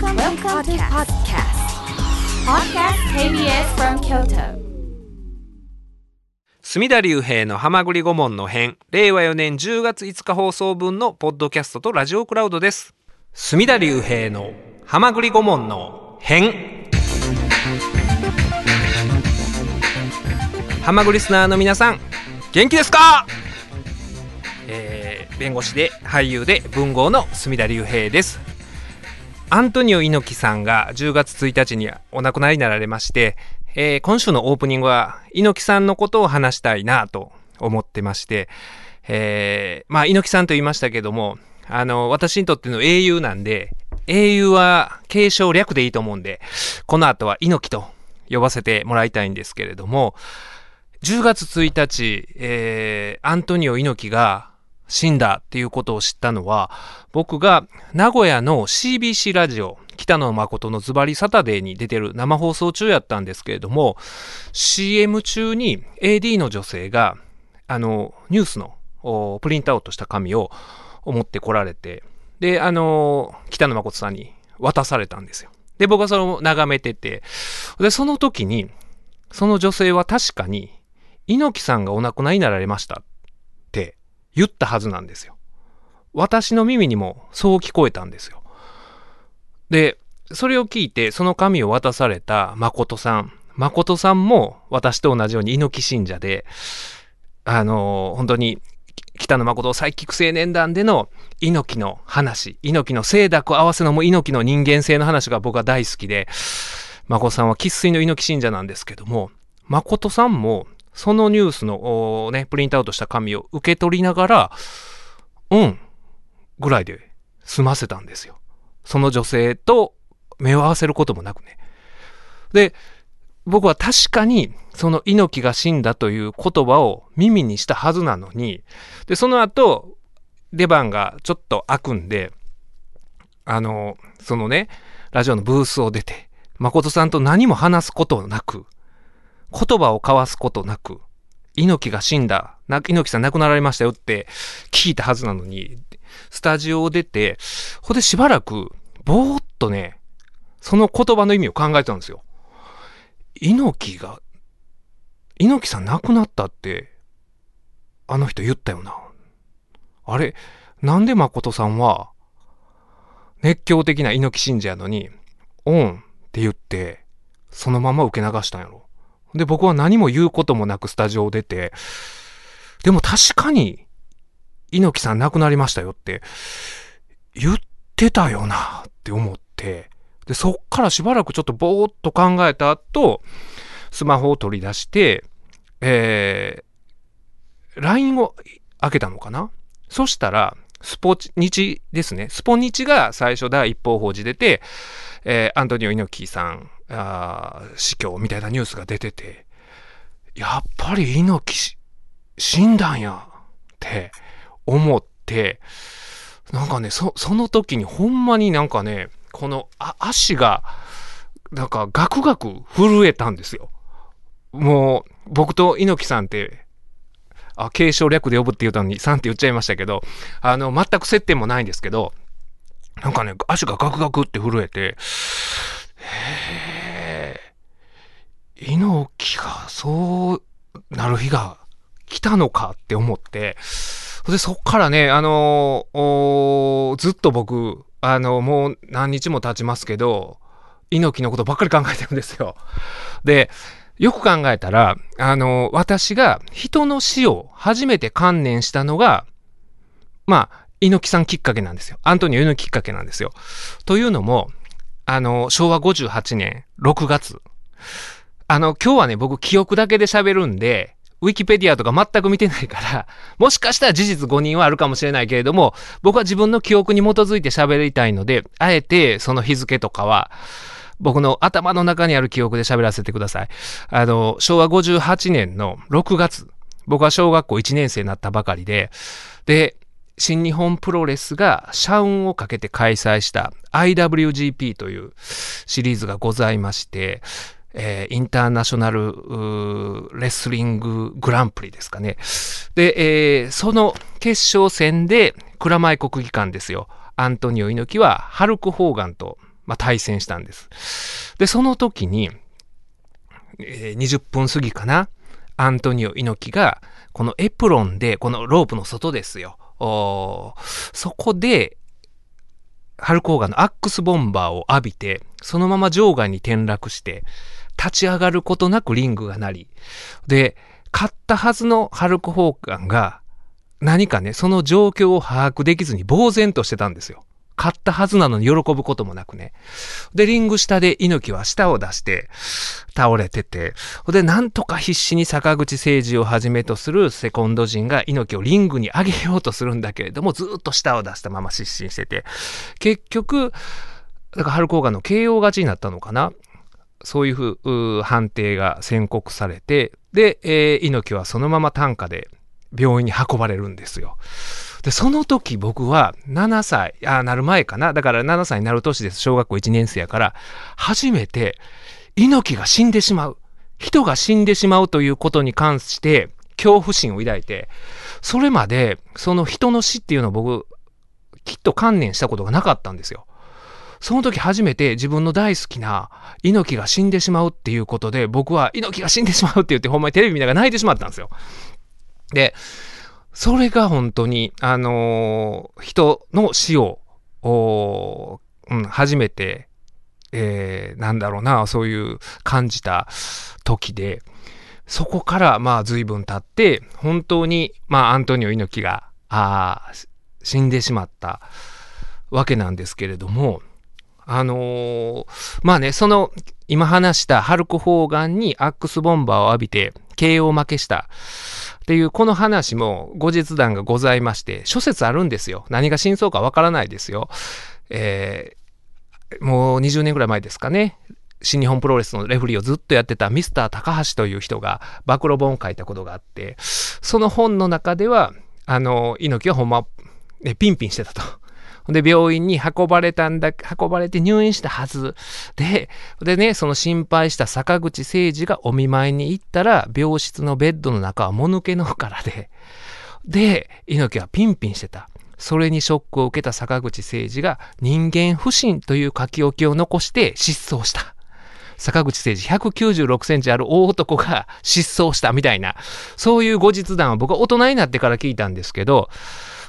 Welcome, Welcome to podcast. Podcast. KBS from Kyoto. 隅田隆平の浜栗顧問の編令和4年10月5日放送分のポッドキャストとラジオクラウドです。隅田隆平の浜栗顧問の編。浜栗リスナーの皆さん元気ですか？えー弁護士で俳優で文豪の隅田隆平ですアントニオ猪木さんが10月1日にお亡くなりになられまして、えー今週のオープニングは猪木さんのことを話したいなと思ってまして、えーまあ猪木さんと言いましたけども、あの、私にとっての英雄なんで、英雄は継承略でいいと思うんで、この後は猪木と呼ばせてもらいたいんですけれども、10月1日、えーアントニオ猪木が死んだっていうことを知ったのは、僕が名古屋の CBC ラジオ、北野誠のズバリサタデーに出てる生放送中やったんですけれども、CM 中に AD の女性が、あの、ニュースのプリントアウトした紙を持ってこられて、で、あの、北野誠さんに渡されたんですよ。で、僕はそれを眺めてて、で、その時に、その女性は確かに、猪木さんがお亡くなりになられました言ったはずなんですよ。私の耳にもそう聞こえたんですよ。で、それを聞いて、その紙を渡された誠さん。誠さんも私と同じように猪木信者で、あの本当に北野誠サイキック青年団での猪木の話、猪木の清濁合わせのも猪木の人間性の話が僕は大好きで、誠さんは生粋の猪木信者なんですけども、誠さんもそのニュースのね、プリントアウトした紙を受け取りながら、うん、ぐらいで済ませたんですよ。その女性と目を合わせることもなくね。で、僕は確かにその猪木が死んだという言葉を耳にしたはずなのに、で、その後、出番がちょっと開くんで、あの、そのね、ラジオのブースを出て、誠さんと何も話すことなく、言葉を交わすことなく、猪木が死んだ、猪木さん亡くなられましたよって聞いたはずなのに、スタジオを出て、ほんでしばらく、ぼーっとね、その言葉の意味を考えてたんですよ。猪木が、猪木さん亡くなったって、あの人言ったよな。あれ、なんで誠さんは、熱狂的な猪木信者やのに、オンって言って、そのまま受け流したんやろ。で、僕は何も言うこともなくスタジオを出て、でも確かに、猪木さん亡くなりましたよって、言ってたよなって思って、で、そっからしばらくちょっとぼーっと考えた後、スマホを取り出して、えー、LINE を開けたのかな？そしたら、スポ日ですね。スポニチが最初第一報報じ出て、えーアントニオ猪木さん、あ死去みたいなニュースが出てて、やっぱり猪木死んだんやって思って、なんかね、そ、その時にほんまになんかね、この足が、なんかガクガク震えたんですよ。もう、僕と猪木さんって、あ、継承略で呼ぶって言ったのに3って言っちゃいましたけど、あの、全く接点もないんですけど、なんかね、足がガクガクって震えて、え、猪木がそうなる日が来たのかって思って、で、そっからね、あのおずっと僕、あの、もう何日も経ちますけど、猪木のことばっかり考えてるんですよ。で、よく考えたら、あの、私が人の死を初めて観念したのが、まあ、猪木さんきっかけなんですよ。アントニオ猪木きっかけなんですよ。というのも、あの、昭和58年6月。あの、今日はね、僕記憶だけで喋るんで、ウィキペディアとか全く見てないから、もしかしたら事実誤認はあるかもしれないけれども、僕は自分の記憶に基づいて喋りたいので、あえてその日付とかは、僕の頭の中にある記憶で喋らせてください。あの、昭和58年の6月、僕は小学校1年生になったばかりで、で、新日本プロレスが社運をかけて開催した IWGP というシリーズがございまして、えーインターナショナルレスリンググランプリですかね。で、えーその決勝戦で蔵前国技館ですよ。アントニオ猪木はハルク・ホーガンとまあ、対戦したんです。で、その時に、えー、20分過ぎかな、アントニオ猪木が、このエプロンで、このロープの外ですよ。そこで、ハルコーガンのアックスボンバーを浴びて、そのまま場外に転落して、立ち上がることなくリングが鳴り、で、勝ったはずのハルク・ホーガンが、何かね、その状況を把握できずに呆然としてたんですよ。買ったはずなのに喜ぶこともなくね。で、リング下で猪木は舌を出して倒れてて、で、なんとか必死に坂口誠二をはじめとするセコンド陣が猪木をリングに上げようとするんだけれども、ずっと舌を出したまま失神してて、結局、だからハルコーガの KO 勝ちになったのかなそういう判定が宣告されて、で、えー、猪木はそのまま担架で病院に運ばれるんですよ。で、その時僕は7歳、あ、なる前かな。だから7歳になる年です。小学校1年生やから、初めて猪木が死んでしまう。人が死んでしまうということに関して恐怖心を抱いて、それまでその人の死っていうのを僕、きっと観念したことがなかったんですよ。その時初めて自分の大好きな猪木が死んでしまうっていうことで、僕は猪木が死んでしまうって言ってほんまにテレビ見ながら泣いてしまったんですよ。で、それが本当に、あのー、人の死を、うん、初めて、えー、なんだろうな、そういう感じた時で、そこから、まあ、随分経って、本当に、まあ、アントニオ猪木が、あ死んでしまったわけなんですけれども、あのー、まあね、その、今話したハルク・ホーガンにアックスボンバーを浴びて KO 負けした。っていうこの話も後日談がございまして、諸説あるんですよ。何が真相かわからないですよ。えー、もう20年ぐらい前ですかね。新日本プロレスのレフリーをずっとやってたミスター高橋という人が暴露本を書いたことがあって、その本の中では、あの、猪木はほんま、ね、ピンピンしてたと。で、病院に運ばれたんだ、運ばれて入院したはず。で、でね、その心配した坂口誠二がお見舞いに行ったら、病室のベッドの中はもぬけの殻で、で、猪木はピンピンしてた。それにショックを受けた坂口誠二が人間不信という書き置きを残して失踪した。坂口誠二196センチある大男が失踪したみたいな、そういう後日談を僕は大人になってから聞いたんですけど、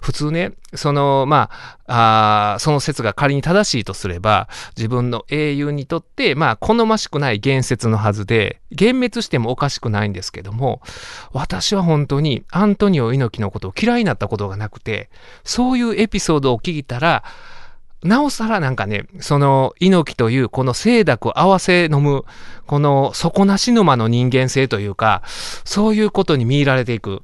普通ね、その、まあ、あその説が仮に正しいとすれば、自分の英雄にとって、まあ、好ましくない言説のはずで、幻滅してもおかしくないんですけども、私は本当にアントニオ猪木のことを嫌いになったことがなくて、そういうエピソードを聞いたら、なおさらなんかね、その猪木というこの清濁合わせ飲む、この底なし沼の人間性というか、そういうことに見入られていく。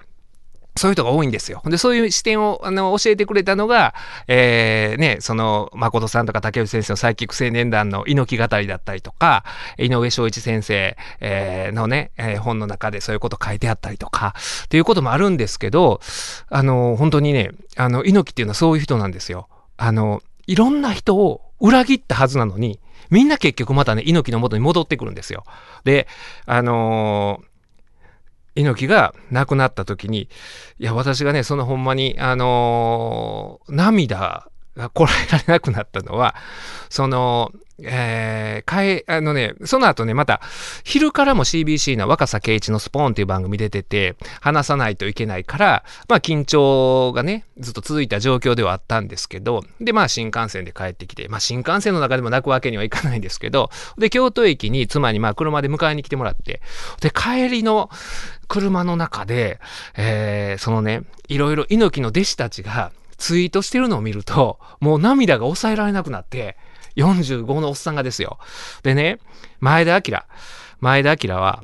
そういう人が多いんですよ。で、そういう視点をあの教えてくれたのが、えー、ね、その、誠さんとか竹内先生のサイキック青年団の猪木語りだったりとか、井上昭一先生、えー、のね、えー、本の中でそういうこと書いてあったりとか、っていうこともあるんですけど、あの、本当にね、あの、猪木っていうのはそういう人なんですよ。あの、いろんな人を裏切ったはずなのに、みんな結局またね、猪木の元に戻ってくるんですよ。で、あの猪木が亡くなった時に、いや、私がね、そのほんまに、あのー、涙がこらえられなくなったのは、その、えー、かえ、あのね、その後ね、また、昼からも CBC の若狭圭一のスポーンっていう番組出てて、話さないといけないから、まあ緊張がね、ずっと続いた状況ではあったんですけど、で、まあ新幹線で帰ってきて、まあ新幹線の中でも泣くわけにはいかないんですけど、で、京都駅に妻にまあ車で迎えに来てもらって、で、帰りの車の中で、えー、そのね、いろいろ猪木の弟子たちがツイートしてるのを見ると、もう涙が抑えられなくなって、45のおっさんがですよ。でね、前田明。前田明は、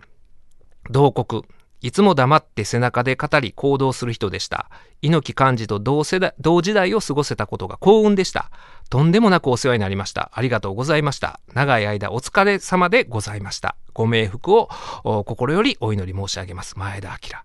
同国。いつも黙って背中で語り行動する人でした。猪木幹事と同世代同時代を過ごせたことが幸運でした。とんでもなくお世話になりました。ありがとうございました。長い間お疲れ様でございました。ご冥福を心よりお祈り申し上げます。前田明。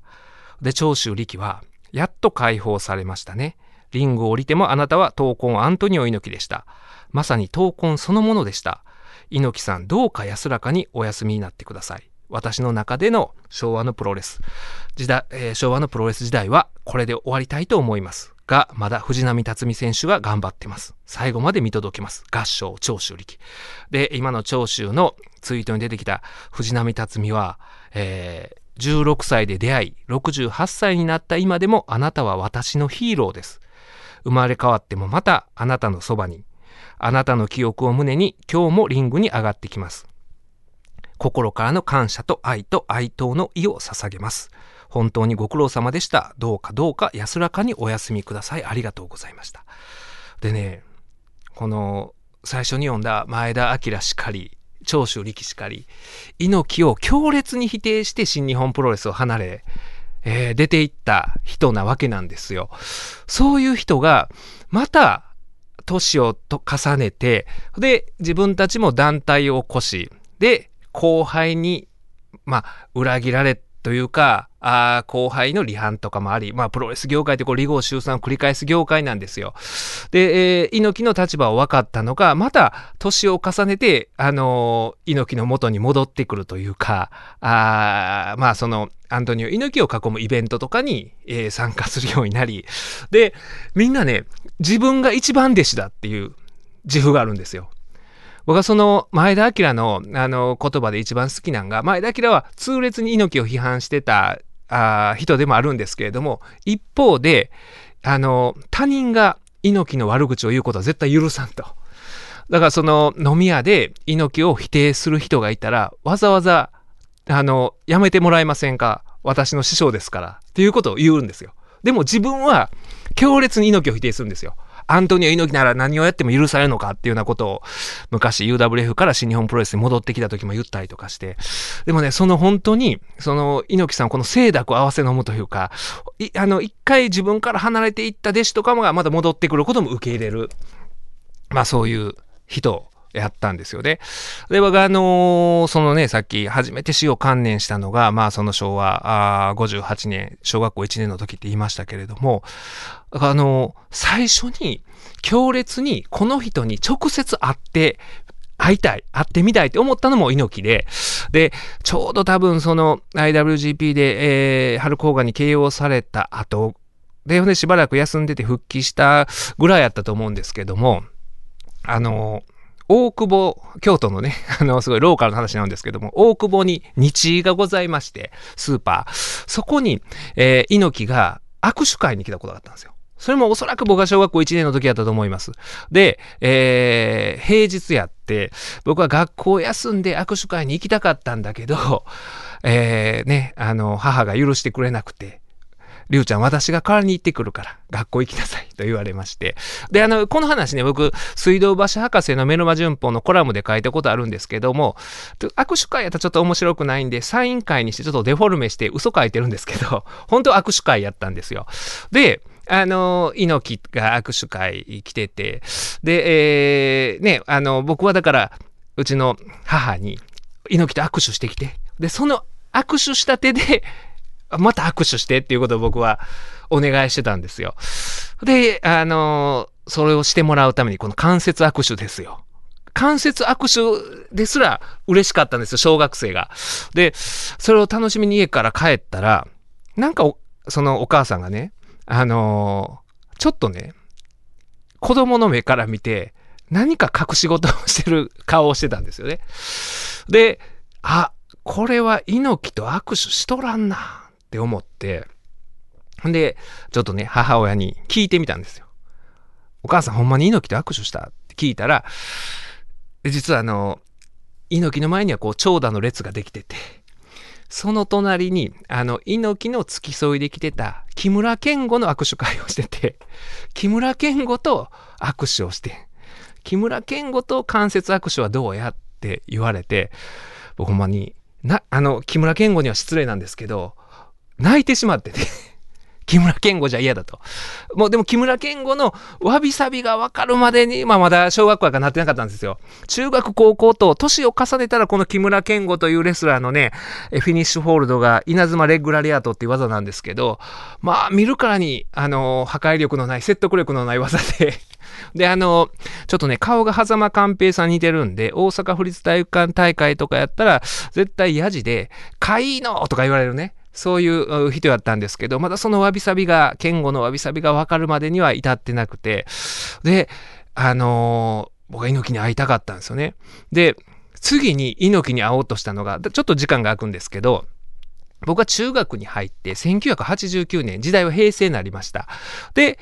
で、長州力は、やっと解放されましたね。リングを降りてもあなたは闘魂アントニオ猪木でした。まさに闘魂そのものでした。猪木さん、どうか安らかにお休みになってください。私の中での昭和のプロレス時代、えー、昭和のプロレス時代はこれで終わりたいと思います。が、まだ藤波辰巳選手が頑張ってます。最後まで見届けます。合唱、長州力。で、今の長州のツイートに出てきた藤波辰巳は、えー、16歳で出会い、68歳になった今でもあなたは私のヒーローです。生まれ変わってもまたあなたのそばに、あなたの記憶を胸に今日もリングに上がってきます。心からの感謝と愛と哀悼の意を捧げます。本当にご苦労様でした。どうかどうか安らかにお休みください。ありがとうございました。でね、この最初に読んだ前田明しかり、長州力しかり、猪木を強烈に否定して新日本プロレスを離れ、えー出ていった人なわけなんですよ。そういう人が、また、年をと重ねて、で、自分たちも団体を起こし、で、後輩に、まあ、裏切られというか、あ後輩の離反とかもあり、まあ、プロレス業界ってこう、離合集散を繰り返す業界なんですよ。で、えー猪木の立場を分かったのが、また、年を重ねて、あのー猪木の元に戻ってくるというか、あまあ、その、アントニオ猪木を囲むイベントとかに、えー参加するようになり、で、みんなね、自分が一番弟子だっていう自負があるんですよ。僕はその前田明のあの言葉で一番好きなんが、前田明は痛烈に猪木を批判してたあ人でもあるんですけれども、一方で、あの、他人が猪木の悪口を言うことは絶対許さんと。だからその飲み屋で猪木を否定する人がいたら、わざわざ、あの、やめてもらえませんか？私の師匠ですから。っていうことを言うんですよ。でも自分は強烈に猪木を否定するんですよ。アントニオ猪木なら何をやっても許されるのかっていうようなことを昔 UWF から新日本プロレスに戻ってきた時も言ったりとかして。でもね、その本当に、その猪木さんこの清濁合わせ飲むというか、あの、一回自分から離れていった弟子とかもがまた戻ってくることも受け入れる。まあそういう人やったんですよね。で、僕はあのーそのね、さっき初めて死を観念したのが、まあその昭和あ58年、小学校1年の時って言いましたけれども、あの最初に強烈にこの人に直接会って、会いたい、会ってみたいって思ったのも猪木で、で、ちょうど多分その IWGP で、えー、ハルコーガンに KO された後、で、ほんでしばらく休んでて復帰したぐらいやったと思うんですけども、あの、大久保、京都のね、あの、すごいローカルな話なんですけども、大久保に日がございまして、スーパー。そこに、えー猪木が握手会に来たことがあったんですよ。それもおそらく僕が小学校1年の時やったと思います。で、えー平日やって、僕は学校休んで握手会に行きたかったんだけど、えーね、あの、母が許してくれなくて、りゅうちゃん私が代わりに行ってくるから学校行きなさいと言われまして。で、あの、この話ね、僕、水道橋博士のメルマ旬報のコラムで書いたことあるんですけども、握手会やったらちょっと面白くないんで、サイン会にしてちょっとデフォルメして嘘書いてるんですけど、本当握手会やったんですよ。で、あの、猪木が握手会来てて、で、えーね、あの、僕はだから、うちの母に、猪木と握手してきて、で、その握手した手で、また握手してっていうことを僕はお願いしてたんですよ。で、あの、それをしてもらうために、この関節握手ですよ。関節握手ですら嬉しかったんですよ、小学生が。で、それを楽しみに家から帰ったら、なんかそのお母さんがね、あのちょっとね、子供の目から見て、何か隠し事をしてる顔をしてたんですよね。で、あ、これは猪木と握手しとらんなって思って、んで、ちょっとね、母親に聞いてみたんですよ。お母さんほんまに猪木と握手した？って聞いたら、実はあの、猪木の前にはこう長蛇の列ができてて、その隣に、あの、猪木の付き添いで来てた木村健吾の握手会をしてて、木村健吾と握手をして、木村健吾と関節握手はどうやって言われて、ほんまに、な、あの、木村健吾には失礼なんですけど、泣いてしまってて、木村健吾じゃ嫌だと。もうでも木村健吾のわびさびが分かるまでに、まあまだ小学校やかなってなかったんですよ。中学高校と年を重ねたらこの木村健吾というレスラーのね、フィニッシュホールドが稲妻レッグラリアートっていう技なんですけど、まあ見るからに、あの、破壊力のない、説得力のない技で、で、あの、ちょっとね、顔が狭間寛平さん似てるんで、大阪府立体育館大会とかやったら、絶対ヤジで、かいのとか言われるね。そういう人やったんですけど、まだそのわびさびが、剣吾のわびさびが分かるまでには至ってなくて、で、あのー、僕は猪木に会いたかったんですよね。で、次に猪木に会おうとしたのが、ちょっと時間が空くんですけど、僕は中学に入って1989年、時代は平成になりました。で、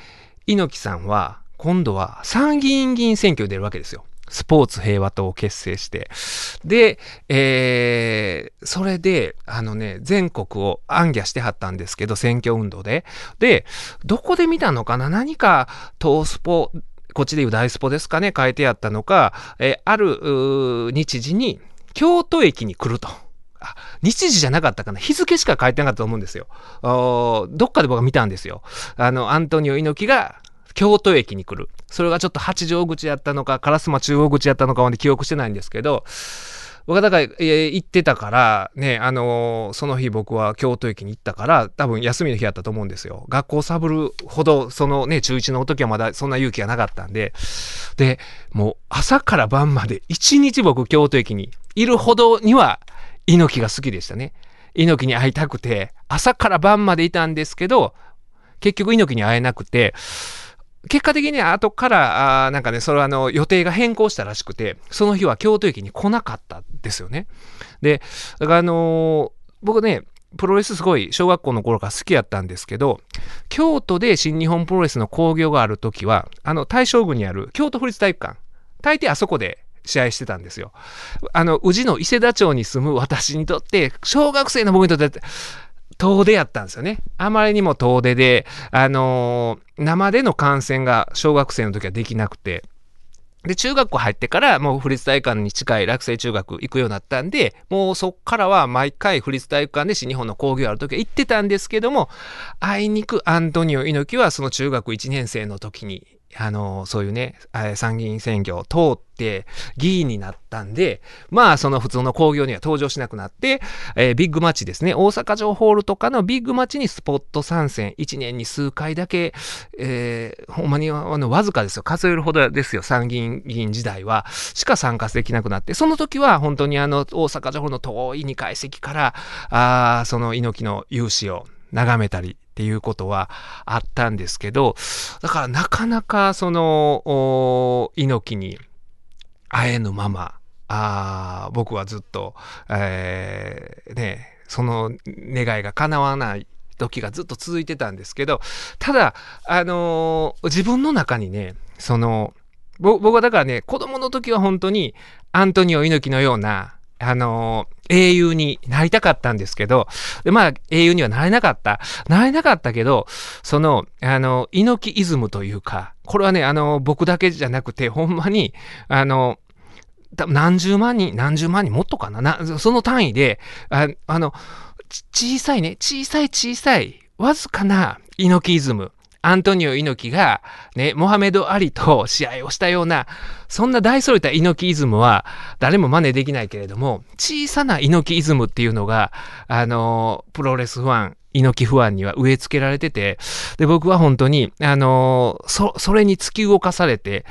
猪木さんは今度は参議院議員選挙に出るわけですよ。スポーツ平和党を結成して。で、えー、それで、あのね、全国を暗記してはったんですけど、選挙運動で。で、どこで見たのかな？何か、東スポ、こっちでいう大スポですかね、書いてあったのか、えー、ある日時に京都駅に来ると。あ、日時じゃなかったかな？日付しか書いてなかったと思うんですよ。どっかで僕は見たんですよ。あの、アントニオ猪木が京都駅に来る。それがちょっと八丈口やったのか、烏丸中央口やったのかまで記憶してないんですけど、僕はだから、えー、行ってたから、ね、あのー、その日僕は京都駅に行ったから、多分休みの日やったと思うんですよ。学校サブるほど、そのね、中1の時はまだそんな勇気がなかったんで、で、もう朝から晩まで一日僕京都駅にいるほどには猪木が好きでしたね。猪木に会いたくて、朝から晩までいたんですけど、結局猪木に会えなくて、結果的には後から、あなんかね、それはあの予定が変更したらしくて、その日は京都駅に来なかったですよね。で、だからあのー、僕ね、プロレスすごい小学校の頃から好きやったんですけど、京都で新日本プロレスの興行がある時は、あの大正郡にある京都府立体育館、大抵あそこで試合してたんですよ。あの、宇治の伊勢田町に住む私にとって、小学生の僕にとって、遠出やったんですよね。あまりにも遠出で、あのー、生での観戦が小学生の時はできなくて、で、中学校入ってからもう府立体育館に近い落成中学行くようになったんで、もうそっからは毎回府立体育館で新日本の講義ある時は行ってたんですけども、あいにくアントニオ猪木はその中学1年生の時にあの、そういうね、参議院選挙を通って議員になったんで、まあ、その普通の興行には登場しなくなって、えー、ビッグマッチですね、大阪城ホールとかのビッグマッチにスポット参戦、1年に数回だけ、えー、ほんまにあのわずかですよ、数えるほどですよ、参議院議員時代は、しか参加できなくなって、その時は本当にあの、大阪城ホールの遠い2階席から、あその猪木の勇姿を眺めたり、っていうことはあったんですけど、だからなかなかその、猪木に会えぬまま、あ僕はずっと、えー、ね、その願いが叶わない時がずっと続いてたんですけど、ただ、あのー、自分の中にね、その、僕はだからね、子供の時は本当にアントニオ猪木のような、あのー、英雄になりたかったんですけど、でまあ、英雄にはなれなかった。なれなかったけど、その、あの、猪木イズムというか、これはね、あの、僕だけじゃなくて、ほんまに、あの、何十万人、何十万人、もっとかなな、その単位で、ああの、小さいね、小さい小さい、わずかな猪木イズム。アントニオ猪木が、ね、モハメド・アリと試合をしたような、そんな大それた猪木イズムは誰も真似できないけれども、小さな猪木イズムっていうのが、あの、プロレスファン、猪木ファンには植え付けられてて、で、僕は本当に、あの、そ、それに突き動かされて、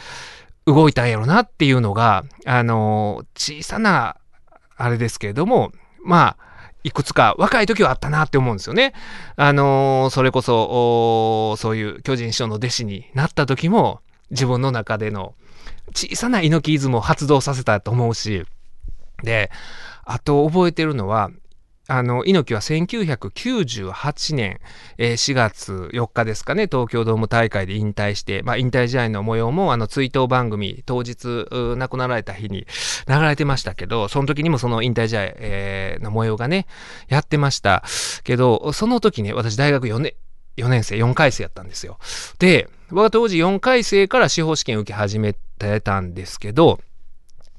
動いたんやろなっていうのが、あの、小さな、あれですけれども、まあ、いくつか若い時はあったなって思うんですよね。あのー、それこそ、そういう巨人師匠の弟子になった時も、自分の中での小さな猪木イズムを発動させたと思うし、で、あと覚えてるのは、あの、猪木は1998年、えー、4月4日ですかね、東京ドーム大会で引退して、まあ、引退試合の模様も、あの、追悼番組、当日、亡くなられた日に流れてましたけど、その時にもその引退試合、えー、の模様がね、やってましたけど、その時ね、私大学4年、4年生、4回生やったんですよ。で、僕は当時4回生から司法試験受け始めてたんですけど、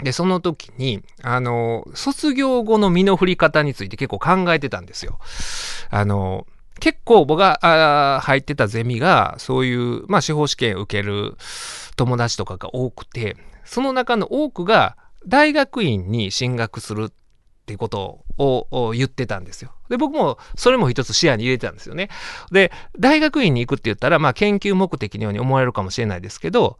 で、その時に、あの、卒業後の身の振り方について結構考えてたんですよ。あの、結構僕が入ってたゼミが、そういう、まあ、司法試験受ける友達とかが多くて、その中の多くが大学院に進学するってことを言ってたんですよ。で、僕もそれも一つ視野に入れてたんですよね。で、大学院に行くって言ったら、まあ、研究目的のように思われるかもしれないですけど、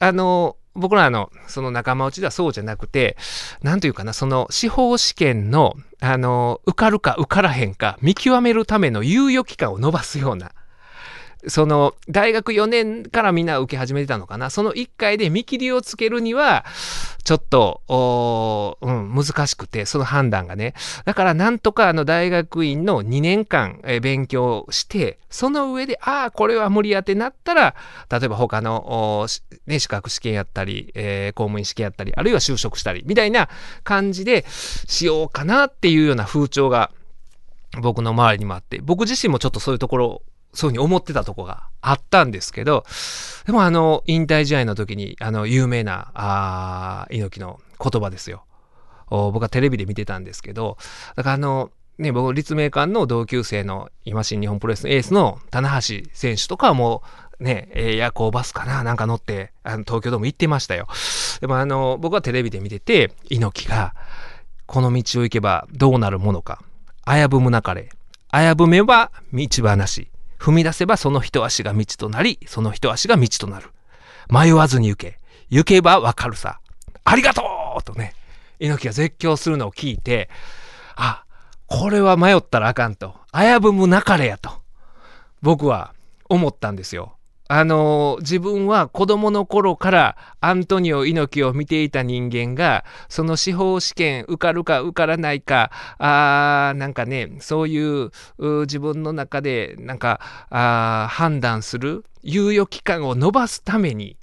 あの、僕らのその仲間内ではそうじゃなくて、なんというかな、その司法試験の、あの、受かるか受からへんか見極めるための猶予期間を伸ばすような、その、大学4年からみんな受け始めてたのかな。その1回で見切りをつけるには、ちょっと、うん、難しくて、その判断がね。だから、なんとかあの大学院の2年間、え勉強して、その上で、ああ、これは無理やってなったら、例えば他の、ね、資格試験やったり、えー、公務員試験やったり、あるいは就職したり、みたいな感じでしようかなっていうような風潮が、僕の周りにもあって、僕自身もちょっとそういうところそういうふうに思ってたとこがあったんですけど、でもあの、引退試合の時に、あの、有名な、あ猪木の言葉ですよ。僕はテレビで見てたんですけど、だからあの、ね、僕、立命館の同級生の、今新日本プロレスのエースの棚橋選手とかはもう、ね、夜行バスかななんか乗って、あの、東京ドーム行ってましたよ。でもあの、僕はテレビで見てて、猪木が、この道を行けばどうなるものか。危ぶむなかれ。危ぶめば道話。踏み出せばその一足が道となり、その一足が道となる。迷わずに行け。行けばわかるさ。ありがとうとね、猪木が絶叫するのを聞いて、あ、これは迷ったらあかんと。危ぶむなかれやと。僕は思ったんですよ。あの、自分は子供の頃からアントニオ猪木を見ていた人間が、その司法試験受かるか受からないか、あーなんかね、そういう自分の中でなんかあ判断する猶予期間を延ばすために、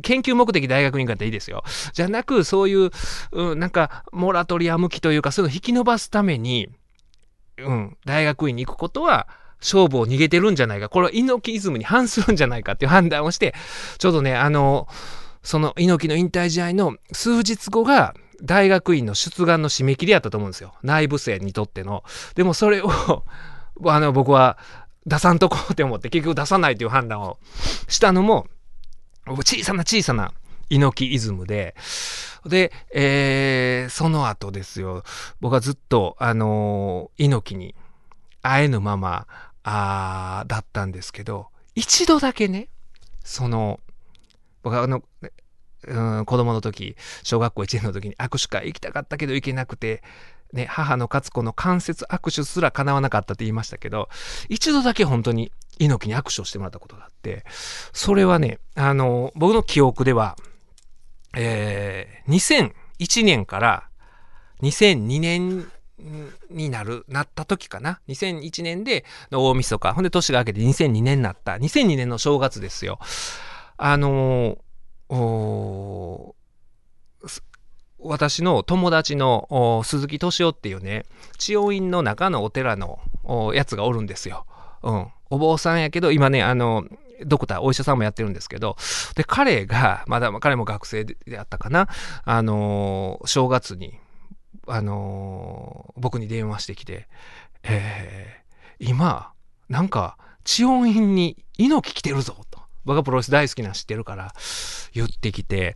研究目的大学に行くっていいですよ。じゃなく、そういう、うん、なんか、モラトリアム期というか、そういうのを引き伸ばすために、うん、大学院に行くことは、勝負を逃げてるんじゃないか。これは猪木イズムに反するんじゃないかっていう判断をして、ちょうどね、あの、その猪木の引退試合の数日後が、大学院の出願の締め切りやったと思うんですよ。内部生にとっての。でもそれを あの、僕は出さんとこうって思って、結局出さないという判断をしたのも、小さな小さな猪木イズムで、で、えー、その後ですよ、僕はずっと、あのー、猪木に会えぬまま、あだったんですけど、一度だけね、その、僕はあの、うん、子供の時、小学校1年の時に握手会行きたかったけど行けなくて、ね、母の勝子の関節握手すら叶わなかったって言いましたけど、一度だけ本当に猪木に握手をしてもらったことがあって、それはね、あの、僕の記憶では、えー、2001年から2002年になる、なった時かな。2001年で大晦日。ほんで年が明けて2002年になった。2002年の正月ですよ。あのー、私の友達の鈴木敏夫っていうね、千代院の中のお寺のやつがおるんですよ。うん。お坊さんやけど、今ね、あの、ドクター、お医者さんもやってるんですけど、で、彼が、まだ、彼も学生であったかな、あのー、正月に、あのー、僕に電話してきて、えー、今、なんか、地温品に猪木来てるぞ、と。僕がプロレス大好きな知ってるから、言ってきて、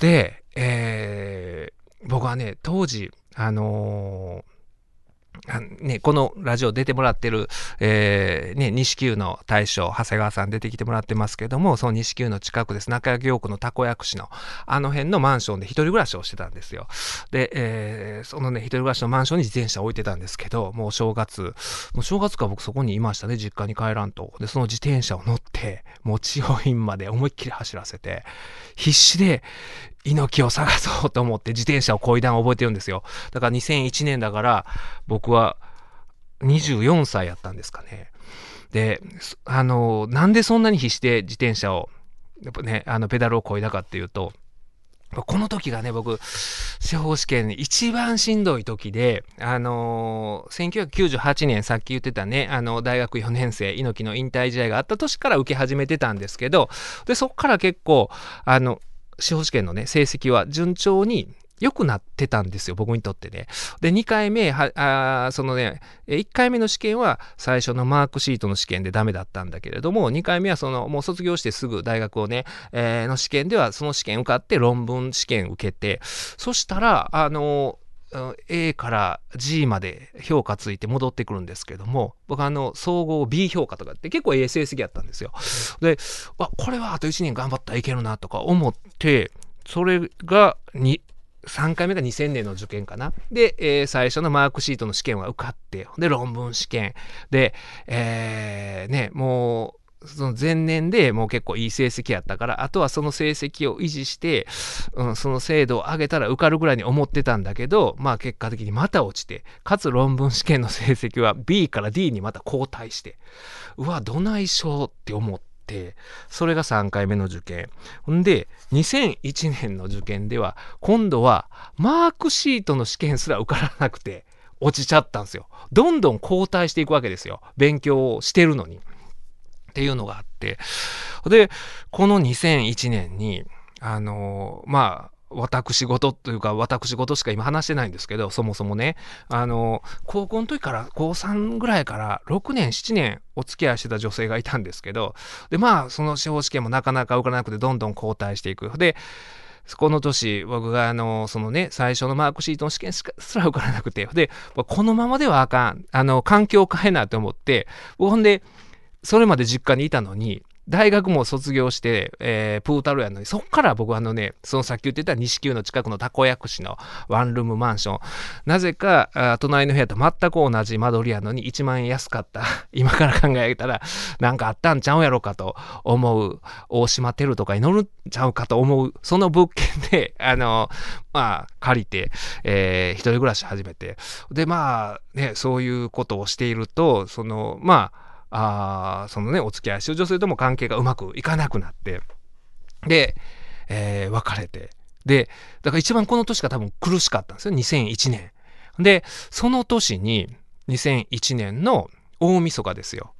で、えー、僕はね、当時、あのね、このラジオ出てもらってる、えー、ね、西九の大将、長谷川さん出てきてもらってますけども、その西九の近くです。中京区のたこ焼く市の、あの辺のマンションで一人暮らしをしてたんですよ。で、えー、そのね、一人暮らしのマンションに自転車置いてたんですけど、もう正月、もう正月か僕そこにいましたね、実家に帰らんと。で、その自転車を乗って、もう千代院まで思いっきり走らせて、必死で、猪木を探そうと思って自転車をこいだん覚えてるんですよ。だから2001年だから僕は24歳やったんですかね。で、あの、なんでそんなに必死で自転車を、やっぱね、あのペダルをこいだかっていうと、この時がね、僕、司法試験一番しんどい時で、あのー、1998年、さっき言ってたね、あの、大学4年生、猪木の引退試合があった年から受け始めてたんですけど、で、そっから結構、あの、司法試験のね、成績は順調に良くなってたんですよ、僕にとってね。で、2回目、はあそのね、1回目の試験は最初のマークシートの試験でダメだったんだけれども、2回目はその、もう卒業してすぐ大学をね、えー、の試験ではその試験受かって論文試験受けて、そしたら、あの、A から G まで評価ついて戻ってくるんですけども、僕あの、総合 B 評価とかって結構ええ成績やったんですよ。で、あ、これはあと1年頑張ったらいけるなとか思って、それがに3回目が2000年の受験かな。で、えー最初のマークシートの試験は受かって、で、論文試験。で、えーね、もう、その前年でもう結構いい成績やったから、あとはその成績を維持して、うん、その精度を上げたら受かるぐらいに思ってたんだけど、まあ結果的にまた落ちて、かつ論文試験の成績は B から D にまた後退して、うわ、どないしょうって思って、それが3回目の受験。んで、2001年の受験では、今度はマークシートの試験すら受からなくて、落ちちゃったんですよ。どんどん後退していくわけですよ。勉強をしてるのに。っていうのがあって。で、この2001年に、あのまあ、私事というか、私事しか今話してないんですけど、そもそもね、あの高校の時から、高3ぐらいから6年、7年お付き合いしてた女性がいたんですけど、で、まあ、その司法試験もなかなか受からなくて、どんどん後退していく。で、この年、僕があの、そのね、最初のマークシートの試験すら受からなくて、で、このままではあかん。あの、環境を変えなと思って、ほんで、それまで実家にいたのに、大学も卒業して、えープータローやのに、そっから僕はあのね、そのさっき言ってた西九の近くのたこ焼市のワンルームマンション。なぜか、隣の部屋と全く同じ間取りやのに1万円安かった。今から考えたら、なんかあったんちゃうやろかと思う。大島テルとかに乗るんちゃうかと思う。その物件で、あの、まあ、借りて、えー一人暮らし始めて。で、まあ、ね、そういうことをしていると、その、まあ、あそのね、お付き合いしてる女性とも関係がうまくいかなくなって、で、えー別れて。で、だから一番この年が多分苦しかったんですよ、2001年。で、その年に、2001年の大晦日ですよ。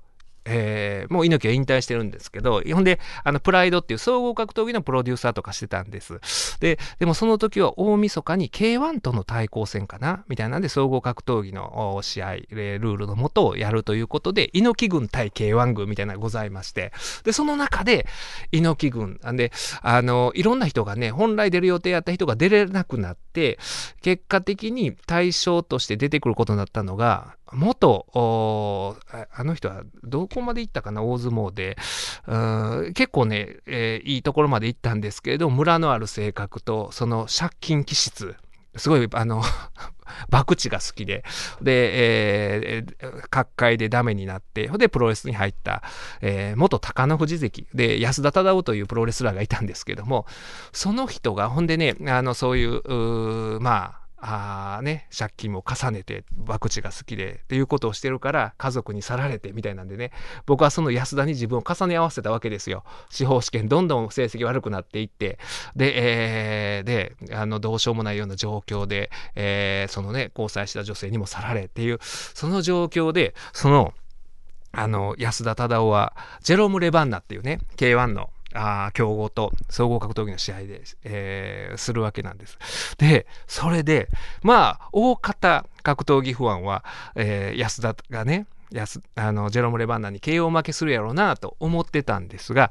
えーもう猪木は引退してるんですけど、ほんで、あの、プライドっていう総合格闘技のプロデューサーとかしてたんです。で、でもその時は大晦日に K1 との対抗戦かなみたいなんで、総合格闘技の試合、ルールのもとをやるということで、猪木軍対 K1 軍みたいなのがございまして、で、その中で、猪木軍、なんで、あの、いろんな人がね、本来出る予定やった人が出れなくなって、結果的に対象として出てくることになったのが、元、あの人はどこまで行ったかな、大相撲で。結構ね、えーいいところまで行ったんですけれど、村のある性格と、その借金気質、すごい、あの、博打が好きで、で、えー各界でダメになって、で、プロレスに入った、えー元高野富士関。で、安田忠夫というプロレスラーがいたんですけども、その人が、ほんでね、あの、そういう、うまあ、あね、借金も重ねて、博打が好きで、っていうことをしてるから、家族に去られて、みたいなんでね、僕はその安田に自分を重ね合わせたわけですよ。司法試験、どんどん成績悪くなっていって、で、えーで、あの、どうしようもないような状況で、えーそのね、交際した女性にも去られっていう、その状況で、その、あの、安田忠夫は、ジェロム・レバンナっていうね、K1 の、あ強豪と総合格闘技の試合で、えーするわけなんです。で、それで、まあ、大方格闘技ファンは、えー安田がね、安あのジェロム・レバンナに KO 負けするやろうなと思ってたんですが、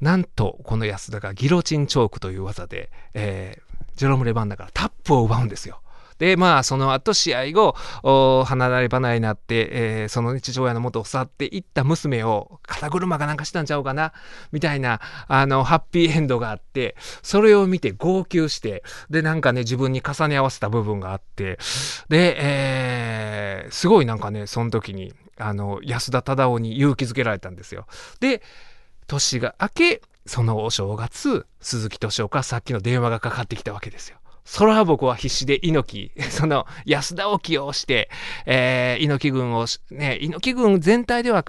なんと、この安田がギロチンチョークという技で、えージェロム・レバンナからタップを奪うんですよ。で、まあ、その後、試合後、離れ離れになって、えーその父親の元を去っていった娘を肩車かなんかしたんちゃうかなみたいな、あの、ハッピーエンドがあって、それを見て号泣して、で、なんかね、自分に重ね合わせた部分があって、で、えーすごいなんかね、その時に、あの、安田忠夫に勇気づけられたんですよ。で、年が明け、そのお正月、鈴木敏夫からさっきの電話がかかってきたわけですよ。それは僕は必死で猪木、その安田を起用して、えー猪木軍を、ね、猪木軍全体では、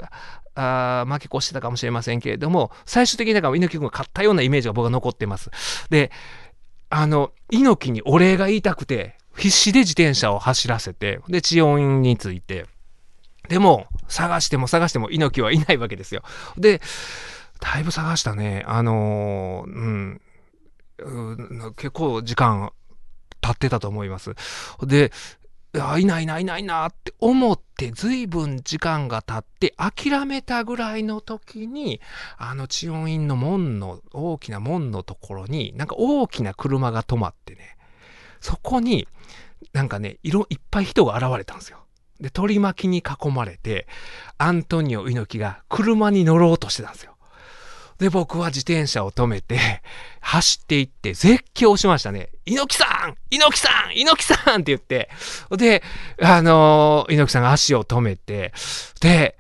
あ負け越してたかもしれませんけれども、最終的にだから猪木軍が勝ったようなイメージが僕は残ってます。で、あの、猪木にお礼が言いたくて、必死で自転車を走らせて、で、治温について、でも、探しても探しても猪木はいないわけですよ。で、だいぶ探したね。あのー、うん結構時間経ってたと思います。で、あいないいないいないなって思って、随分時間が経って、諦めたぐらいの時に、あの治温院の門の、大きな門のところに、なんか大きな車が止まってね、そこに、なんかね、色いっぱい人が現れたんですよ。で、取り巻きに囲まれて、アントニオ猪木が車に乗ろうとしてたんですよ。で、僕は自転車を止めて、走って行って絶叫しましたね。猪木さん!猪木さん!猪木さん!って言って、で、あのー、猪木さんが足を止めて、で、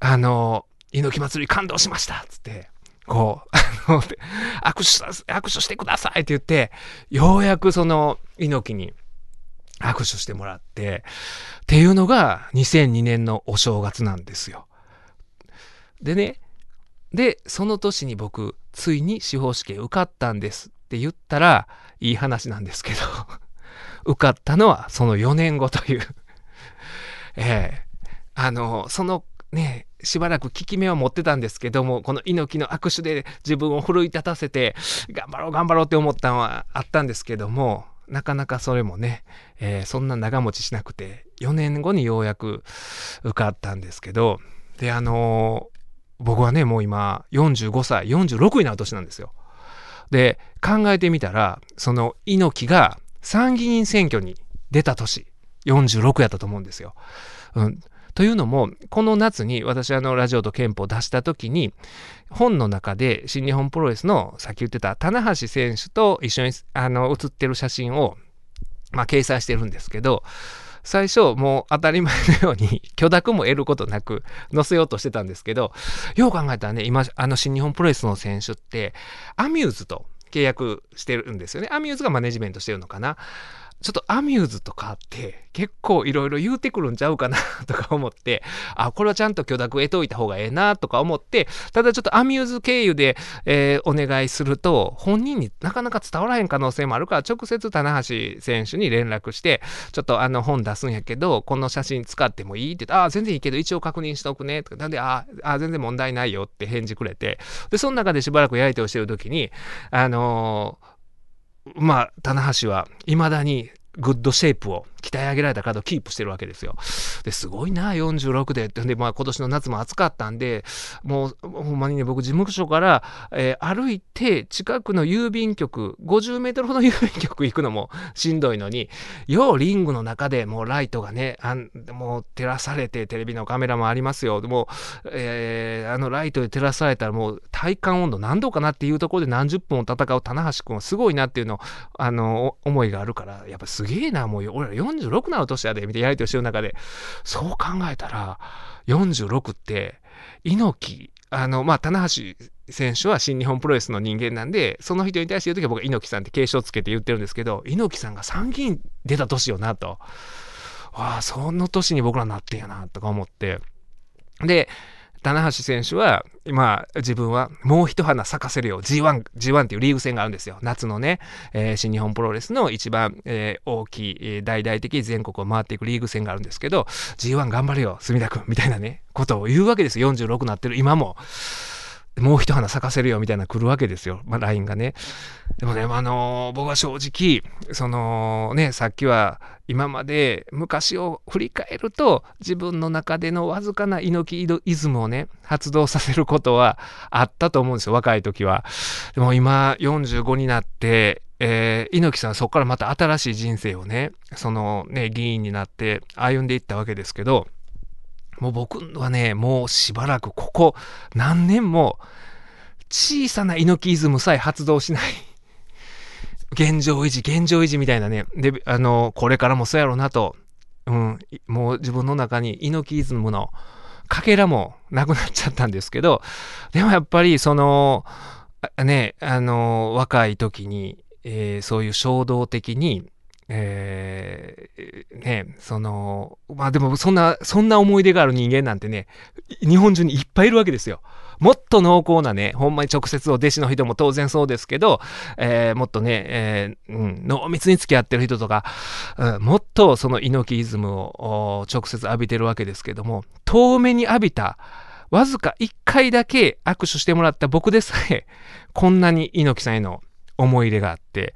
あのー、猪木祭り感動しました。つって、こう、あの、握手さ、握手してくださいって言って、ようやくその猪木に握手してもらって、っていうのが2002年のお正月なんですよ。でね、で、その年に僕、ついに司法試験受かったんです。って言ったら、いい話なんですけど 受かったのはその4年後という。ええ、あの、そのね、しばらく効き目は持ってたんですけども、この猪木の握手で自分を奮い立たせて、頑張ろう頑張ろうって思ったのはあったんですけども、なかなかそれもね、えー、そんな長持ちしなくて、4年後にようやく受かったんですけど、で、あのー、僕はね、もう今45歳、46になる年なんですよ。で、考えてみたら、その猪木が参議院選挙に出た年、46やったと思うんですよ。うん。というのも、この夏に私あのラジオと憲法を出した時に、本の中で新日本プロレスのさっき言ってた棚橋選手と一緒にあの写ってる写真を、まあ、掲載してるんですけど、最初もう当たり前のように 許諾も得ることなく載せようとしてたんですけど、よう考えたらね、今、あの新日本プロレスの選手って、アミューズと契約してるんですよね。アミューズがマネジメントしてるのかな。ちょっとアミューズとかって結構いろいろ言うてくるんちゃうかな とか思って、あ、これはちゃんと許諾得といた方がええなとか思って、ただちょっとアミューズ経由で、えー、お願いすると、本人になかなか伝わらへん可能性もあるから、直接棚橋選手に連絡して、ちょっとあの本出すんやけど、この写真使ってもいいって言って、あ、全然いいけど一応確認しとくね。とか、なんで、あ、あ全然問題ないよって返事くれて、で、その中でしばらくやりとりしてる時に、あのーまあ、棚橋はいまだにグッドシェイプを鍛え上げられたカードをキープしてるわけですよ。ですごいな、46で。で、まあ今年の夏も暑かったんで、もうほんまにね、僕事務所から、えー、歩いて近くの郵便局、50メートルほど郵便局行くのもしんどいのに、ようリングの中でもうライトがね、あんもう照らされて、テレビのカメラもありますよ。でも、えー、あのライトで照らされたらもう体感温度何度かなっていうところで何十分を戦う棚橋君はすごいなっていうの、あの、思いがあるから、やっぱすげえな、もう俺ら46なの年やで、みたいなやりとりしてる中で、そう考えたら、46って、猪木、あの、まあ、棚橋選手は新日本プロレスの人間なんで、その人に対して言うときは僕は猪木さんって継承つけて言ってるんですけど、猪木さんが参議院出た年よなと。わあ、その年に僕らなってんやな、とか思って。で、棚橋選手は、今、自分はもう一花咲かせるよ。G1、G1 っていうリーグ戦があるんですよ。夏のね、えー、新日本プロレスの一番、えー、大きい、大々的全国を回っていくリーグ戦があるんですけど、G1 頑張れよ、隅田君、みたいなね、ことを言うわけですよ。46なってる今も。もう一花咲かせるよみたいな来るわけですよ。まあ、LINE がね。でもね、あのー、僕は正直、そのね、さっきは今まで昔を振り返ると、自分の中でのわずかな猪木イズムをね、発動させることはあったと思うんですよ、若い時は。でも今、45になって、えー、猪木さんはそこからまた新しい人生をね、そのね、議員になって歩んでいったわけですけど、もう僕はね、もうしばらくここ何年も小さな猪木イズムさえ発動しない現状維持、現状維持みたいなね。で、あの、これからもそうやろうなと。うん、もう自分の中に猪木イズムのかけらもなくなっちゃったんですけど、でもやっぱりその、ね、あの、若い時に、えー、そういう衝動的に、えー、ね、その、まあでもそんな、そんな思い出がある人間なんてね、日本中にいっぱいいるわけですよ。もっと濃厚なね、ほんまに直接お弟子の人も当然そうですけど、えー、もっとね、えー、うん、濃密に付き合ってる人とか、うん、もっとその猪木イズムを直接浴びてるわけですけども、遠目に浴びた、わずか一回だけ握手してもらった僕でさえ、こんなに猪木さんへの思い入れがあって、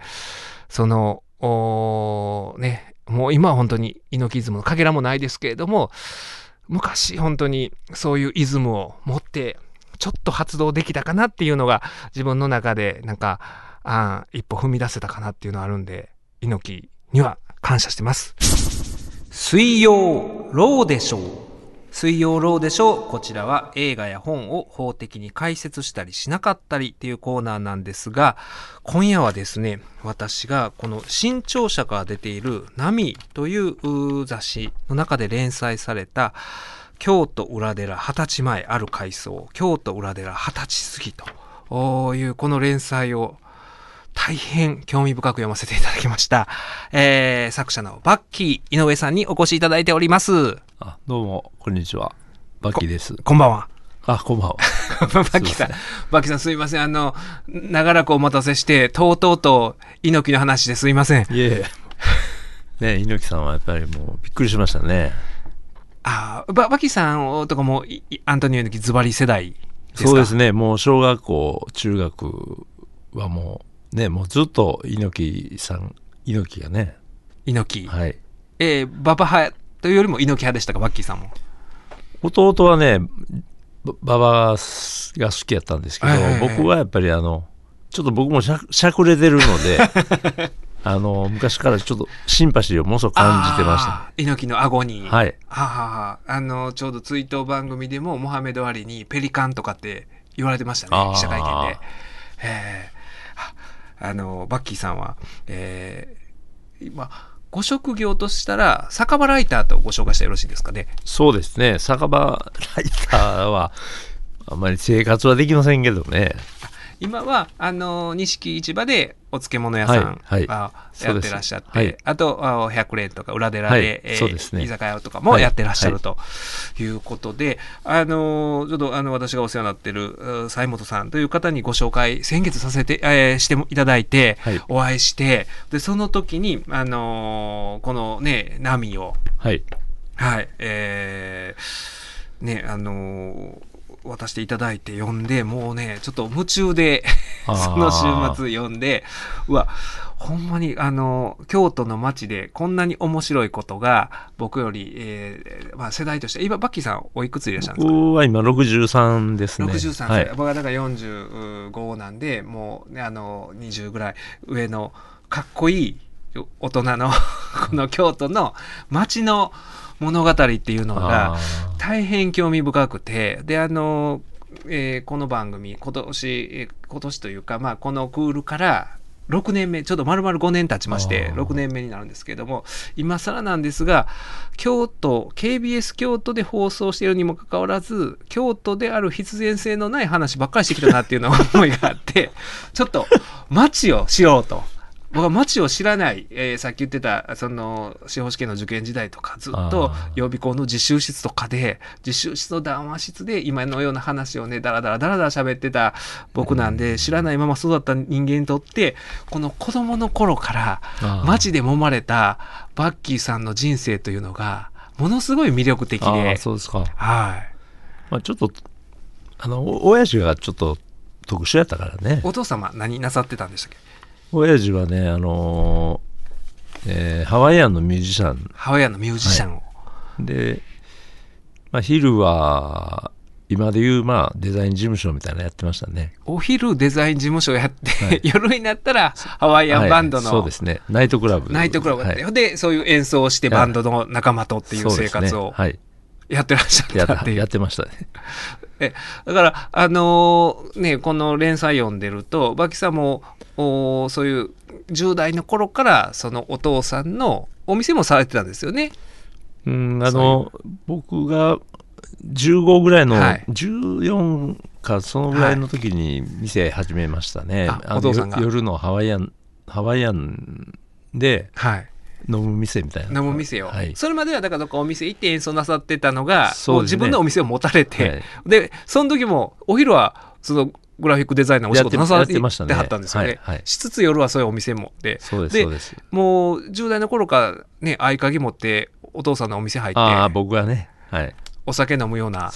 その、ね、もう今は本当に猪木イズムのかけらもないですけれども、昔本当にそういうイズムを持って、ちょっと発動できたかなっていうのが自分の中でなんか、あ一歩踏み出せたかなっていうのはあるんで、猪木には感謝してます。水曜ローでしょう。水曜ローでしょう。こちらは映画や本を法的に解説したりしなかったりっていうコーナーなんですが、今夜はですね、私がこの新潮社から出ている波という雑誌の中で連載された京都裏寺二十歳前ある階層京都裏寺二十歳過ぎというこの連載を大変興味深く読ませていただきました。えー、作者のバッキー井上さんにお越しいただいております。あどうもこんにちはバッキーですこんばんは。あこんばんは バッキーさん、バッキーさんすいません。あの、長らくお待たせして、とうとうと猪木の話ですいません。いえね猪木さんはやっぱりもうびっくりしましたねあーババッキーさんとかもアントニオ猪木ズバリ世代ですか？そうですね。もう小学校中学はもうねもうずっと猪木さん猪木がね。猪木。はい。えー、ババ派というよりも猪木派でしたか、バッキーさんも。弟はねば馬場が好きやったんですけど、はいはいはい。僕はやっぱりあのちょっと僕もしゃしゃくれてるので あの昔からちょっとシンパシーをものすごく感じてました猪木の顎に。はいはあはあはああの、ちょうど追悼番組でも、モハメド・アリにペリカンとかって言われてましたね記者会見で。えーああの、バッキーさんは、えー今、ご職業としたら、酒場ライターとご紹介してよろしいですかね？そうですね酒場ライターはあんまり生活はできませんけどね今は、あの、錦市場でお漬物屋さん、はやってらっしゃって、はい。あと、あ百連とか裏寺で、はいえー居酒屋とかもやってらっしゃるはい。ということで、あの、ちょっとあの、私がお世話になってる、う西本さんという方にご紹介、先月させて、えーしていただいて、はい。お会いして、で、その時に、あのこのね、波を、はい。はい、えー、ね、あの渡していただいて読んで、もうね、ちょっと夢中で、その週末読んで、うわ、ほんまに、あの、京都の街でこんなに面白いことが、僕より、えーまあ世代として、今、バッキーさんおいくついらっしゃるんですか？僕は今63ですね。63歳、はい、僕はだから45なんでもうねあの20ぐらい上のかっこいい大人の この京都の街の物語っていうのがあ大変興味深くてであの、えーこの番組今年えー今年というか、まあ、このクールから6年目ちょっと丸々5年経ちましてあー6年目になるんですけれども今更なんですが京都 KBS 京都で放送しているにもかかわらず京都である必然性のない話ばっかりしてきたなっていうの思いがあってちょっと街を知ろうと。僕は街を知らない、えーさっき言ってたその司法試験の受験時代とかずっと予備校の自習室とかで自習室の談話室で今のような話をねダラダラダラダラ喋ってた僕なんで知らないまま育った人間にとってこの子供の頃から街で揉まれたバッキーさんの人生というのがものすごい魅力的あでーそうですか、はい。まあ、ちょっとあのお親父がちょっと特殊やったからね。お父様何なさってたんでしたっけ？親父はねあのーえーハワイアンのミュージシャン。ハワイアンのミュージシャンを、で、まあ、昼は今でいうまあデザイン事務所みたいなのやってましたね。お昼デザイン事務所やって、はい。夜になったらハワイアンバンドの、はい。そうですね。ナイトクラブ。ナイトクラブで、はい。でそういう演奏をしてバンドの仲間とっていうそうですね。生活をはい。やってらっしゃやったっていう。やってましたねえだからあのーねこの連載読んでるとバキさんもおそういう10代の頃からそのお父さんのお店もされてたんですよね。うんあの僕が15ぐらいの、はい。14かそのぐらいの時に店始めましたね、あのお父さんが。よ夜のハワイアンハワイアンではい、飲む店みたいな。飲む店を、はい。それまではだからどっかお店行って演奏なさってたのが、ね。もう自分のお店を持たれて、はい。でその時もお昼はそのグラフィックデザイナーのお仕事なさやっっててましたね。はったんですよね。はいはい。しつつ夜はそういうお店もってそうでもう10代の頃からね合鍵持ってお父さんのお店入ってああ僕はね。はい。お酒飲むような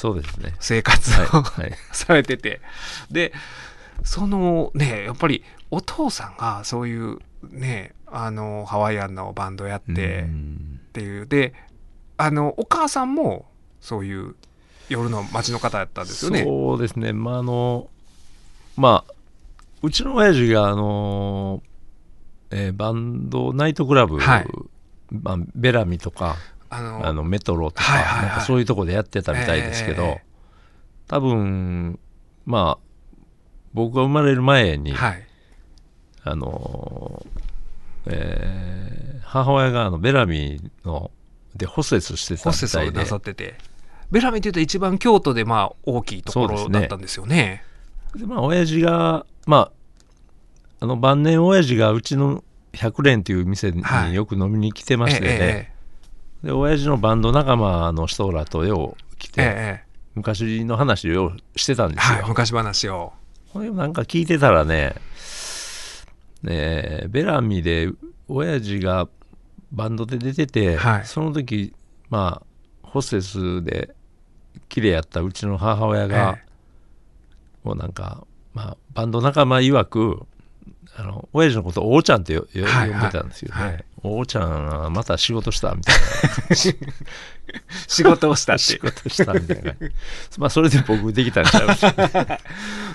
生活を、はいはい。されてて。でそのねやっぱりお父さんがそういうねあのハワイアンのバンドやってうん。っていう。であのお母さんもそういう夜の街の方やったんですよね。そうですね。まああのまあうちの親父があの、えーバンドナイトクラブはい。まあ、ベラミとかあのあのメトロとか,、はいはいはい。なんかそういうとこでやってたみたいですけど、ええ多分まあ僕が生まれる前に、はい。あのえー母親があのベラミのでホステスしてたみたいで。スをなさってて。ベラミっていうと一番京都でまあ大きいところだったんですよね。でまあ親父がまああの晩年親父がうちの百連っていう店にはい。よく飲みに来てましてね、えで親父のバンド仲間の人らとよう来て、えええええ。昔の話をしてたんですよ、はい昔話を。これなんか聞いてたらねねベラミで親父がバンドで出てて、はい。その時まあホステスで綺麗やったうちの母親が、えもうなんか、まあ、バンド仲間曰くあの親父のことをおーちゃんって呼んでたんですよね、はいはいおーちゃんはまた仕事したみたいな。仕事をしたって。仕事したみたいな。まあそれで僕できたんちゃいます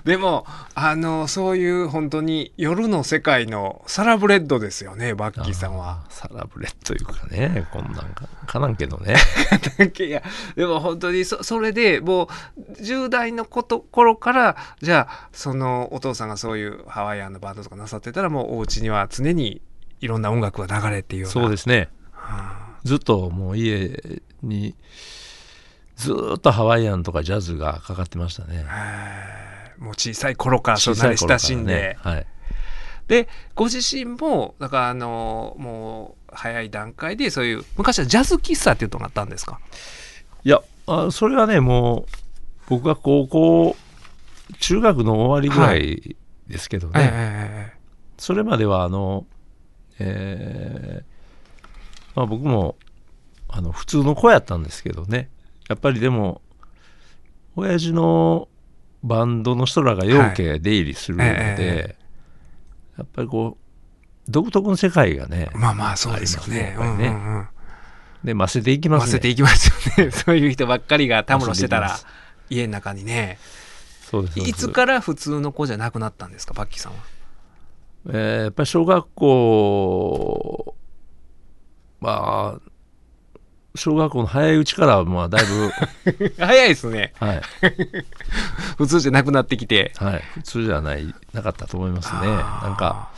でもあのそういう本当に夜の世界のサラブレッドですよねバッキーさんは。サラブレッドいうかねこんなんかかなんけどね。いやでも本当にそそれでもう10代のこと頃からじゃあそのお父さんがそういうハワイアンのバンドとかなさってたらもうお家には常にいろんな音楽が流れっていうような。そうですね。はずっともう家にずーっとハワイアンとかジャズがかかってましたね。もう小さい頃からそ小んなに親しんで、ね。はい、でご自身もだからあのもう早い段階でそういう昔はジャズ喫茶っていうのがあったんですか？いやあそれはねもう僕が高校中学の終わりぐらいですけどね、ええ。それまではあのえーまあ僕もあの普通の子やったんですけどねやっぱりでも親父のバンドの人らがようけ出入りするので、ええやっぱりこう独特の世界がねまあまあそうですよね。ねねうんうんうんでませていきますね混ぜていきますよね。そういう人ばっかりがたむろしてたら家の中にね。いつから普通の子じゃなくなったんですか、バッキーさんは？えーやっぱり小学校まあ小学校の早いうちからはまあだいぶ 早いですね。はい 普通じゃなくなってきて。はい、普通じゃないなかったと思いますね。なんか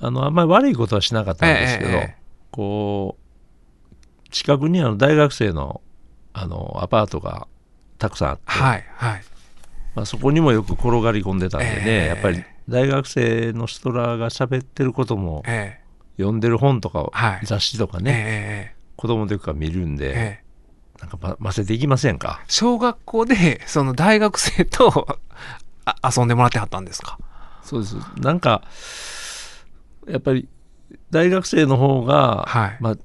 あのあんまり悪いことはしなかったんですけど、ええええこう近くにあの大学生のあのアパートがたくさんあって、はい、はい。まあ、そこにもよく転がり込んでたんでね、ええやっぱり大学生の人らが喋ってることもええ。読んでる本とか、はい。雑誌とかえね、ええ子供の時から見るんえで、ええ。なんかま混ぜていきませんか？小学校で、その大学生と あ遊んでもらってはったんですか？そうです。なんかやっぱり大学生の方が、はい。まあ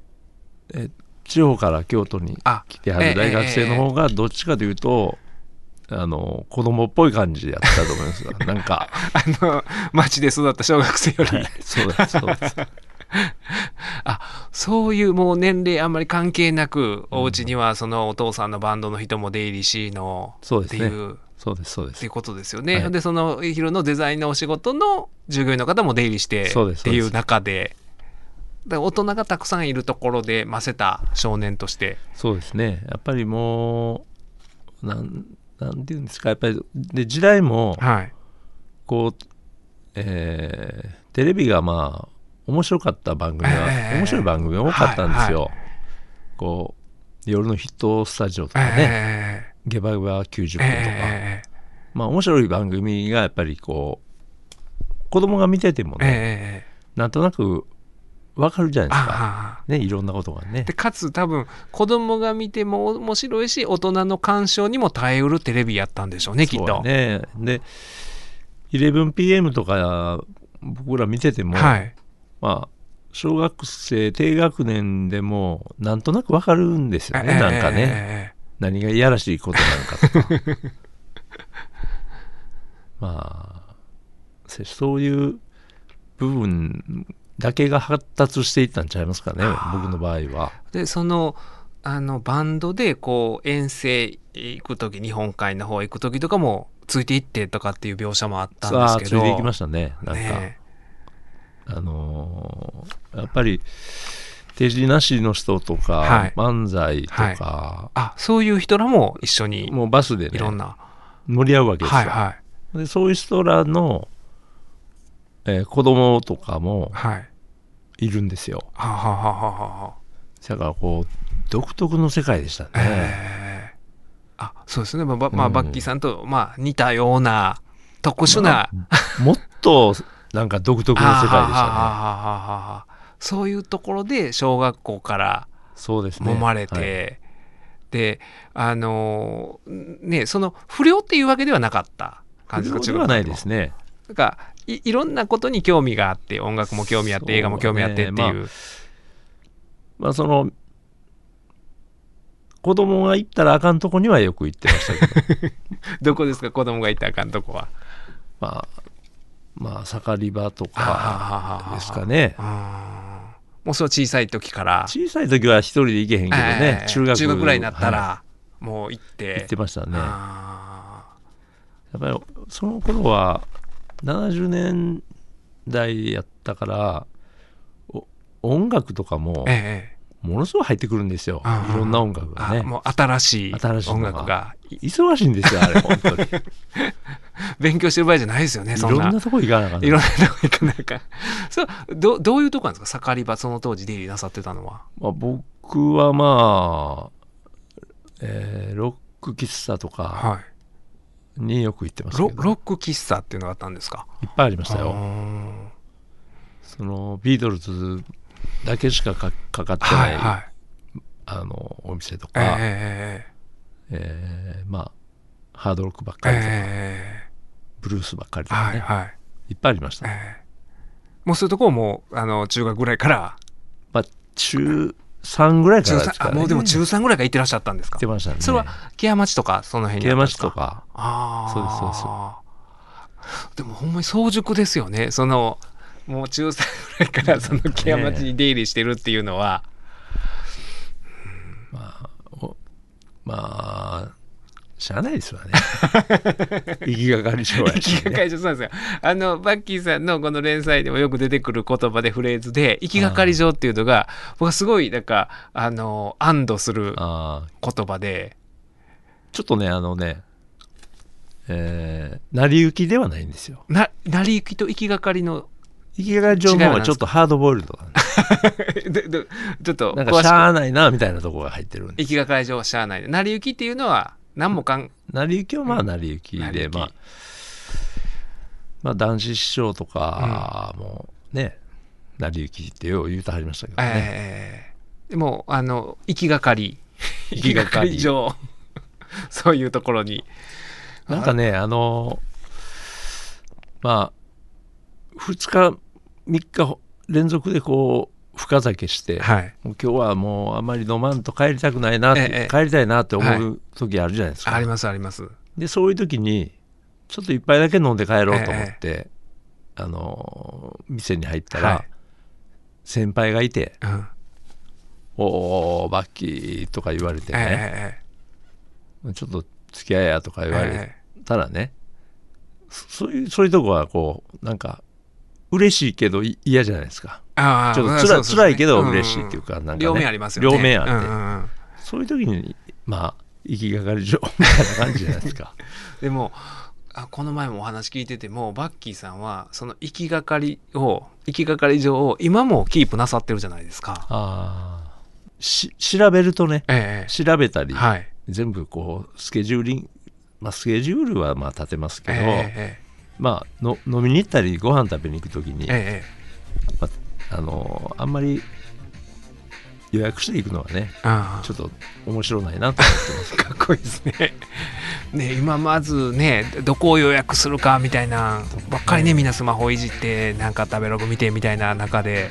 え地方から京都にあ来てはる大学生の方がどっちかというと、あの子供っぽい感じやったと思いますよ。なんか。あの、町で育った小学生より。そうですそうです あそういうもう年齢あんまり関係なく、お家にはそのお父さんのバンドの人も出入りしのそうですね。っていう、っそうですそうです。ていうことですよね。はい。で、そのヒロのデザインのお仕事の従業員の方も出入りしてそうですっていう中で、だから大人がたくさんいるところでませた少年として。そうですね。やっぱりもうなんなんていうんですかやっぱりで時代もはい。こう、えーテレビがまあ面白かった番組は、ええ面白い番組が多かったんですよ、はいこう夜のヒットスタジオとかね、えゲバゲバ90ええ分とか、えまあ面白い番組がやっぱりこう子供が見ててもね、ええ。なんとなくわかるじゃないですか。ねいろんなことがね。でかつ多分子供が見ても面白いし大人の鑑賞にも耐えうるテレビやったんでしょうねきっそうと。やね。で 11PM とか僕ら見てても、はい。まあ小学生低学年でもなんとなくわかるんですよね、ええなんかね、ええ何がいやらしいことなのかとか。まあせそういう部分だけが発達していったんちゃいますかね僕の場合は。でそのあのバンドでこう遠征行く時日本海の方行く時とかもついていってとかっていう描写もあったんですけど。ついていきましたねなんか、ねあのーやっぱり手品なしの人とか、はい。漫才とか、あそういう人らも一緒にもうバスでねいろんな、乗り合うわけですよ、はいはい。でそういう人らの、えー子供とかもはい。いるんですよ。はあはあはあはあは。あだからこう独特の世界でしたね、えー。あそうですね、まあばまあ、うん。バッキーさんと、まあ、似たような特殊な、もっとなんか独特の世界でしたね。あはそういうところで小学校からそうですね。揉まれて、はい。であのーねその不良っていうわけではなかった感じですか？不良ではないですね。なんかいいろんなことに興味があって音楽も興味あって映画も興味あってっていう。そうねまあその子供が行ったらあかんとこにはよく行ってましたけど。どこですか？子供がいたらあかんとこは。まあまあ盛り場とかですかね。あーもうそう小さい時から。小さい時は一人で行けへんけどね、ええ。中学中学ぐらいになったら、はもう行って。い行ってましたね。やあっぱりその頃は70年代やったからお音楽とかもものすごい入ってくるんですよ、あーいろんな音楽がね。あもう新しい音楽が。忙しいんですよあれ本当に。い 勉強してる場合じゃないですよねそんな。ろんなとこ行かなあかんいろんなとこ行かなあかん。そうどどういうとこなんですか？盛り場その当時出入りなさってたのは。まあ、僕はまあ、えーロック喫茶とかはいによく行ってますけど、ロロック喫茶っていうのがあったんですか？いっぱいありましたあよー。そのビートルズだけしかかかかってない、はいはい。あのお店とえか、ええーまあハードロックばっえかりとか、えブルースばっかりとはかね、いはい。い、っぱいありました、ええ。もうそういうとこをもうあの中学ぐらいから。まあ中3ぐらいか中らですかねもうでも中3ぐらいから行ってらっしゃったんですか？行ってましたね。それは木屋町とかその辺に木屋町とか。ああそうですそうです。でもほんまに早熟ですよね。そのもう中3ぐらいからその木屋町に出入りしてるっていうのは、おまあしゃあないですわね。行きがかり上や行きがかり上そうなんですよ。あのバッキーさんのこの連載でもよく出てくる言葉でフレーズで行きがかり上っていうのが僕はすごいなんかあの安堵する言葉で。ちょっとねあのねえー、成り行きではないんですよ。な成り行きと行きがかりの行きがかり上の方がちょっとハードボイルドなん でででちょっとなんかしゃあないなみたいなとこが入ってるんで行きがかり上はしゃあない。成り行きっていうのは何もかん成り行きはまあ成り行き成り行き。でまあまあ男子師匠とかもね、成り行きってよう言うてはりましたけどね、ええでもあの 行きがかり。行きがかり。上。そういうところに。なんかねあのまあ2日3日連続でこう深酒して、はい。もう今日はもうあまり飲まんと帰りたくないなええ帰りたいなって思う時あるじゃないですか、ありますあります。でそういう時にちょっと一杯だけ飲んで帰ろうと思って、あの店に入ったら、はい。先輩がいてうん「おおバッキー」とか言われてね、えちょっと付き合いやとかえ言われえ。たらね、そそういうそういうとこはこうなんか嬉しいけどい嫌じゃないですか。ああちょっとつら辛いけど嬉しいっていうかなんかね両面ありますよね。両面あって。うん。うんうんそういう時にまあ行きがかり上みたいな感じじゃないですか。でもあこの前もお話聞いててもバッキーさんはその行きがかりを行きがかり上を今もキープなさってるじゃないですか。ああし調べるとねええ。調べたり、はい。全部こうスケジューリングまあスケジュールはまあ立てますけど、えまあの飲みに行ったりご飯食べに行く時に、えええまあ、あのあんまり予約していくのはねちょっと面白ないなと思ってます。かっこいいですね。ね今まずねどこを予約するかみたいなばっかりねみんなスマホいじってなんか食べログ見てみたいな中で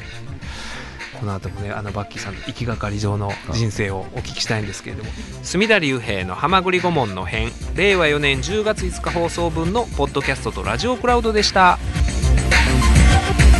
この後もねあのバッキーさんの行きがかり上の人生をお聞きしたいんですけれども。隅田隆平の「はまぐり顧問の編」令和4年10月5日放送分のポッドキャストとラジオクラウドでした。「